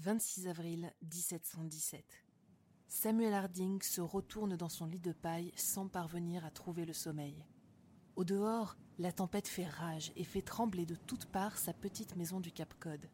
26 avril 1717. Samuel Harding se retourne dans son lit de paille sans parvenir à trouver le sommeil. Au dehors, la tempête fait rage et fait trembler de toutes parts sa petite maison du Cap Cod.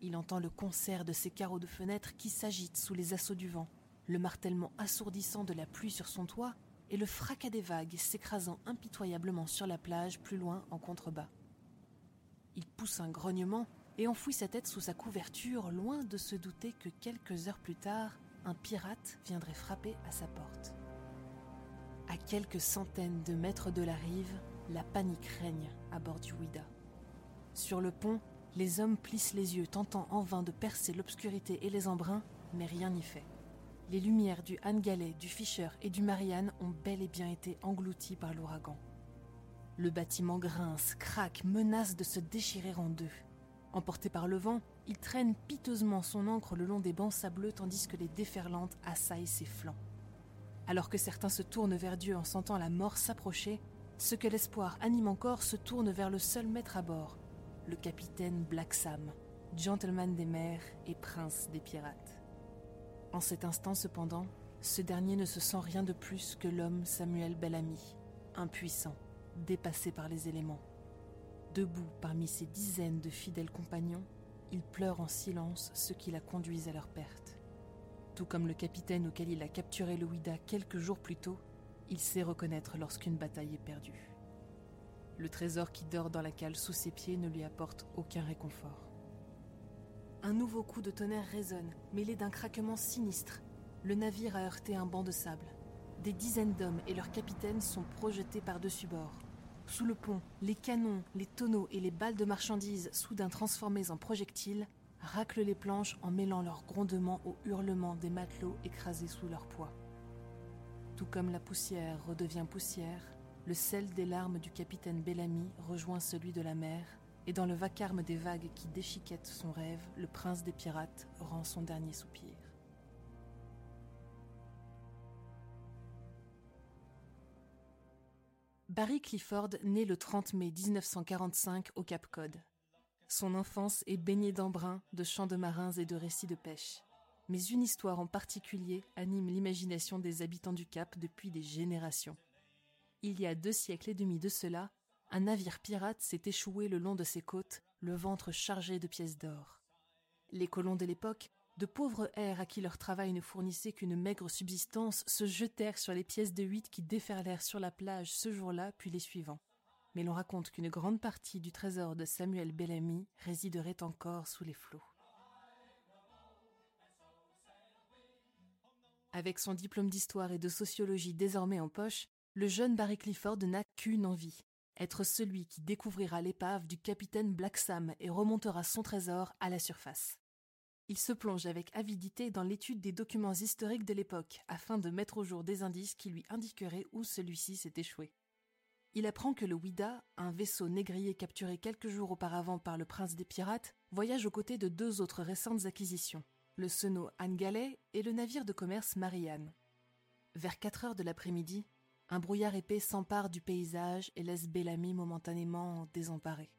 Il entend le concert de ses carreaux de fenêtre qui s'agitent sous les assauts du vent, le martèlement assourdissant de la pluie sur son toit et le fracas des vagues s'écrasant impitoyablement sur la plage plus loin en contrebas. Il pousse un grognement et enfouit sa tête sous sa couverture, loin de se douter que quelques heures plus tard, un pirate viendrait frapper à sa porte. À quelques centaines de mètres de la rive, la panique règne à bord du Ouida. Sur le pont, les hommes plissent les yeux, tentant en vain de percer l'obscurité et les embruns, mais rien n'y fait. Les lumières du Han du Fisher et du Marianne ont bel et bien été englouties par l'ouragan. Le bâtiment grince, craque, menace de se déchirer en deux. Emporté par le vent, il traîne piteusement son ancre le long des bancs sableux tandis que les déferlantes assaillent ses flancs. Alors que certains se tournent vers Dieu en sentant la mort s'approcher, ceux que l'espoir anime encore se tournent vers le seul maître à bord, le capitaine Black Sam, gentleman des mers et prince des pirates. En cet instant cependant, ce dernier ne se sent rien de plus que l'homme Samuel Bellamy, impuissant, dépassé par les éléments. Debout parmi ses dizaines de fidèles compagnons, il pleure en silence ceux qui la conduisent à leur perte. Tout comme le capitaine auquel il a capturé le Ouida quelques jours plus tôt, il sait reconnaître lorsqu'une bataille est perdue. Le trésor qui dort dans la cale sous ses pieds ne lui apporte aucun réconfort. Un nouveau coup de tonnerre résonne, mêlé d'un craquement sinistre. Le navire a heurté un banc de sable. Des dizaines d'hommes et leurs capitaines sont projetés par-dessus bord. Sous le pont, les canons, les tonneaux et les balles de marchandises, soudain transformées en projectiles, raclent les planches en mêlant leurs grondements aux hurlements des matelots écrasés sous leur poids. Tout comme la poussière redevient poussière, le sel des larmes du capitaine Bellamy rejoint celui de la mer, et dans le vacarme des vagues qui déchiquettent son rêve, le prince des pirates rend son dernier soupir. Barry Clifford naît le 30 mai 1945 au Cap Cod. Son enfance est baignée d'embruns, de chants de marins et de récits de pêche. Mais une histoire en particulier anime l'imagination des habitants du Cap depuis des générations. Il y a deux siècles et demi de cela, un navire pirate s'est échoué le long de ses côtes, le ventre chargé de pièces d'or. Les colons de l'époque de pauvres airs à qui leur travail ne fournissait qu'une maigre subsistance se jetèrent sur les pièces de huit qui déferlèrent sur la plage ce jour-là puis les suivants. Mais l'on raconte qu'une grande partie du trésor de Samuel Bellamy résiderait encore sous les flots. Avec son diplôme d'histoire et de sociologie désormais en poche, le jeune Barry Clifford n'a qu'une envie, être celui qui découvrira l'épave du capitaine Black Sam et remontera son trésor à la surface. Il se plonge avec avidité dans l'étude des documents historiques de l'époque afin de mettre au jour des indices qui lui indiqueraient où celui-ci s'est échoué. Il apprend que le Ouida, un vaisseau négrier capturé quelques jours auparavant par le prince des pirates, voyage aux côtés de deux autres récentes acquisitions, le Seno Anne et le navire de commerce Marianne. Vers 4 heures de l'après-midi, un brouillard épais s'empare du paysage et laisse Bellamy momentanément désemparé.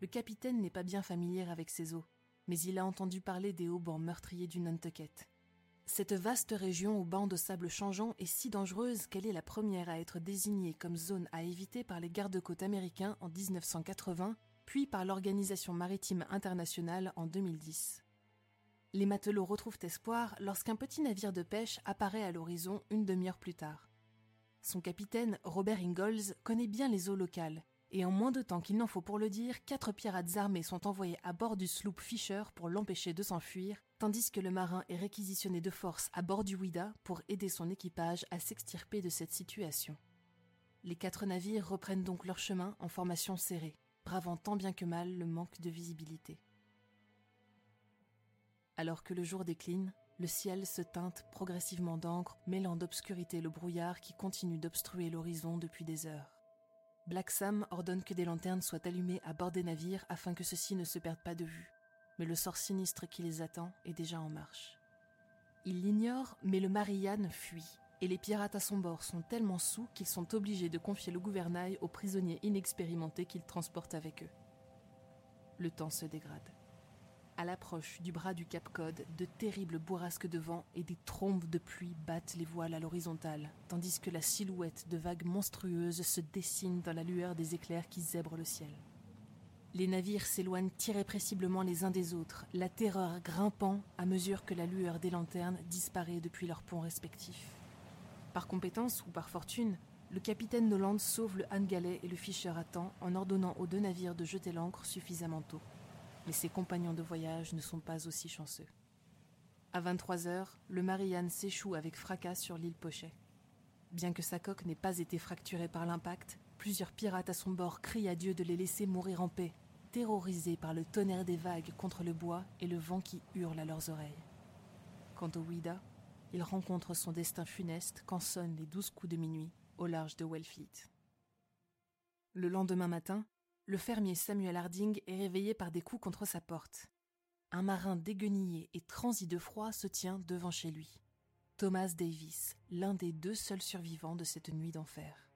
Le capitaine n'est pas bien familier avec ces eaux mais il a entendu parler des haubans meurtriers du Nantucket. Cette vaste région aux bancs de sable changeants est si dangereuse qu'elle est la première à être désignée comme zone à éviter par les gardes-côtes américains en 1980, puis par l'Organisation maritime internationale en 2010. Les matelots retrouvent espoir lorsqu'un petit navire de pêche apparaît à l'horizon une demi-heure plus tard. Son capitaine, Robert Ingalls, connaît bien les eaux locales et en moins de temps qu'il n'en faut pour le dire, quatre pirates armés sont envoyés à bord du sloop Fisher pour l'empêcher de s'enfuir, tandis que le marin est réquisitionné de force à bord du Ouida pour aider son équipage à s'extirper de cette situation. Les quatre navires reprennent donc leur chemin en formation serrée, bravant tant bien que mal le manque de visibilité. Alors que le jour décline, le ciel se teinte progressivement d'encre, mêlant d'obscurité le brouillard qui continue d'obstruer l'horizon depuis des heures. Black Sam ordonne que des lanternes soient allumées à bord des navires afin que ceux-ci ne se perdent pas de vue. Mais le sort sinistre qui les attend est déjà en marche. Il l'ignore, mais le Marianne fuit, et les pirates à son bord sont tellement sous qu'ils sont obligés de confier le gouvernail aux prisonniers inexpérimentés qu'ils transportent avec eux. Le temps se dégrade. À l'approche du bras du Cap Cod, de terribles bourrasques de vent et des trombes de pluie battent les voiles à l'horizontale, tandis que la silhouette de vagues monstrueuses se dessine dans la lueur des éclairs qui zèbrent le ciel. Les navires s'éloignent irrépressiblement les uns des autres, la terreur grimpant à mesure que la lueur des lanternes disparaît depuis leurs ponts respectifs. Par compétence ou par fortune, le capitaine Noland sauve le Han Gallet et le Fischer à temps en ordonnant aux deux navires de jeter l'ancre suffisamment tôt mais ses compagnons de voyage ne sont pas aussi chanceux. À 23 heures, le Marianne s'échoue avec fracas sur l'île Pochet. Bien que sa coque n'ait pas été fracturée par l'impact, plusieurs pirates à son bord crient à Dieu de les laisser mourir en paix, terrorisés par le tonnerre des vagues contre le bois et le vent qui hurle à leurs oreilles. Quant au Ouida, il rencontre son destin funeste quand sonnent les douze coups de minuit au large de Wellfleet. Le lendemain matin, le fermier Samuel Harding est réveillé par des coups contre sa porte. Un marin déguenillé et transi de froid se tient devant chez lui. Thomas Davis, l'un des deux seuls survivants de cette nuit d'enfer.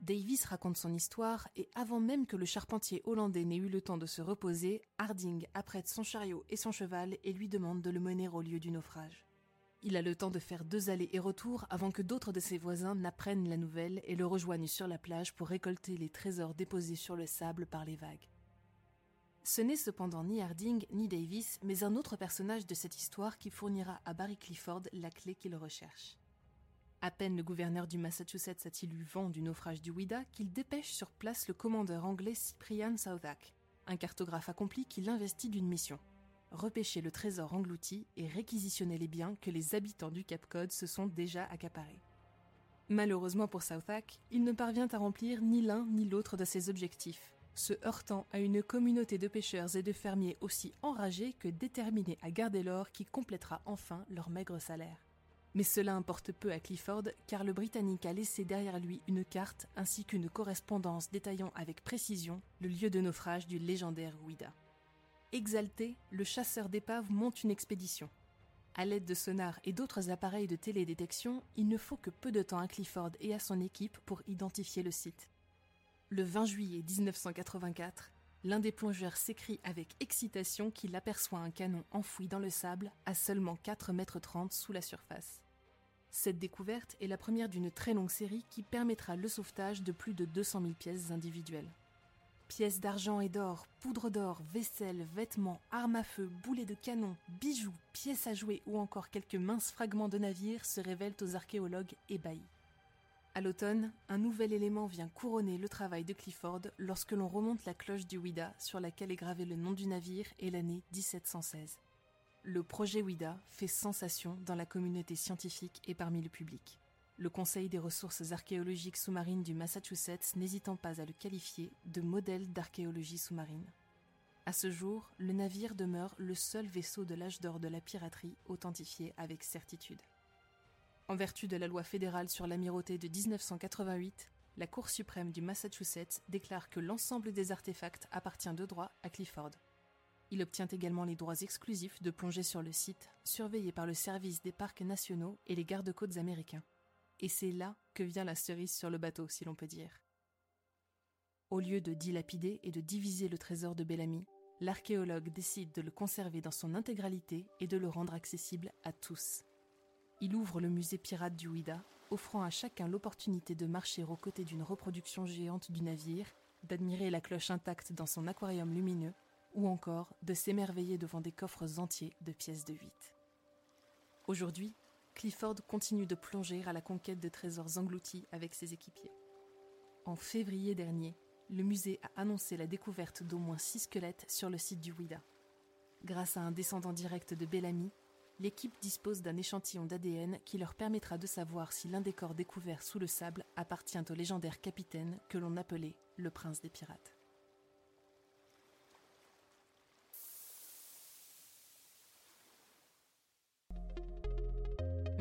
Davis raconte son histoire et avant même que le charpentier hollandais n'ait eu le temps de se reposer, Harding apprête son chariot et son cheval et lui demande de le mener au lieu du naufrage. Il a le temps de faire deux allers et retours avant que d'autres de ses voisins n'apprennent la nouvelle et le rejoignent sur la plage pour récolter les trésors déposés sur le sable par les vagues. Ce n'est cependant ni Harding ni Davis, mais un autre personnage de cette histoire qui fournira à Barry Clifford la clé qu'il recherche. À peine le gouverneur du Massachusetts a-t-il eu vent du naufrage du Ouida qu'il dépêche sur place le commandeur anglais Cyprian Southak, un cartographe accompli qui l'investit d'une mission repêcher le trésor englouti et réquisitionner les biens que les habitants du Cap Cod se sont déjà accaparés. Malheureusement pour Southak, il ne parvient à remplir ni l'un ni l'autre de ses objectifs, se heurtant à une communauté de pêcheurs et de fermiers aussi enragés que déterminés à garder l'or qui complétera enfin leur maigre salaire. Mais cela importe peu à Clifford car le Britannique a laissé derrière lui une carte ainsi qu'une correspondance détaillant avec précision le lieu de naufrage du légendaire Ouida. Exalté, le chasseur d'épaves monte une expédition. À l'aide de sonars et d'autres appareils de télédétection, il ne faut que peu de temps à Clifford et à son équipe pour identifier le site. Le 20 juillet 1984, l'un des plongeurs s'écrie avec excitation qu'il aperçoit un canon enfoui dans le sable à seulement 4 mètres 30 sous la surface. Cette découverte est la première d'une très longue série qui permettra le sauvetage de plus de 200 000 pièces individuelles. Pièces d'argent et d'or, poudre d'or, vaisselle, vêtements, armes à feu, boulets de canon, bijoux, pièces à jouer ou encore quelques minces fragments de navires se révèlent aux archéologues ébahis. À l'automne, un nouvel élément vient couronner le travail de Clifford lorsque l'on remonte la cloche du Ouida sur laquelle est gravé le nom du navire et l'année 1716. Le projet Ouida fait sensation dans la communauté scientifique et parmi le public le Conseil des ressources archéologiques sous-marines du Massachusetts n'hésitant pas à le qualifier de modèle d'archéologie sous-marine. À ce jour, le navire demeure le seul vaisseau de l'âge d'or de la piraterie authentifié avec certitude. En vertu de la loi fédérale sur l'amirauté de 1988, la Cour suprême du Massachusetts déclare que l'ensemble des artefacts appartient de droit à Clifford. Il obtient également les droits exclusifs de plonger sur le site, surveillé par le service des parcs nationaux et les gardes-côtes américains. Et c'est là que vient la cerise sur le bateau, si l'on peut dire. Au lieu de dilapider et de diviser le trésor de Bellamy, l'archéologue décide de le conserver dans son intégralité et de le rendre accessible à tous. Il ouvre le musée pirate du Ouida, offrant à chacun l'opportunité de marcher aux côtés d'une reproduction géante du navire, d'admirer la cloche intacte dans son aquarium lumineux, ou encore de s'émerveiller devant des coffres entiers de pièces de huit. Aujourd'hui, Clifford continue de plonger à la conquête de trésors engloutis avec ses équipiers. En février dernier, le musée a annoncé la découverte d'au moins six squelettes sur le site du Ouida. Grâce à un descendant direct de Bellamy, l'équipe dispose d'un échantillon d'ADN qui leur permettra de savoir si l'un des corps découverts sous le sable appartient au légendaire capitaine que l'on appelait le prince des pirates.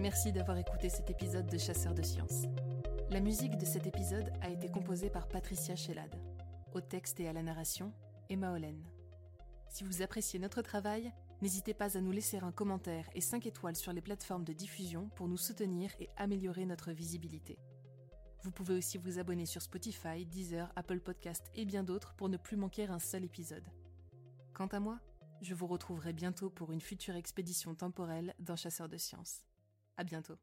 Merci d'avoir écouté cet épisode de Chasseurs de Sciences. La musique de cet épisode a été composée par Patricia Shellad. Au texte et à la narration, Emma Hollen. Si vous appréciez notre travail, n'hésitez pas à nous laisser un commentaire et 5 étoiles sur les plateformes de diffusion pour nous soutenir et améliorer notre visibilité. Vous pouvez aussi vous abonner sur Spotify, Deezer, Apple Podcast et bien d'autres pour ne plus manquer un seul épisode. Quant à moi, Je vous retrouverai bientôt pour une future expédition temporelle dans Chasseurs de Sciences. À bientôt.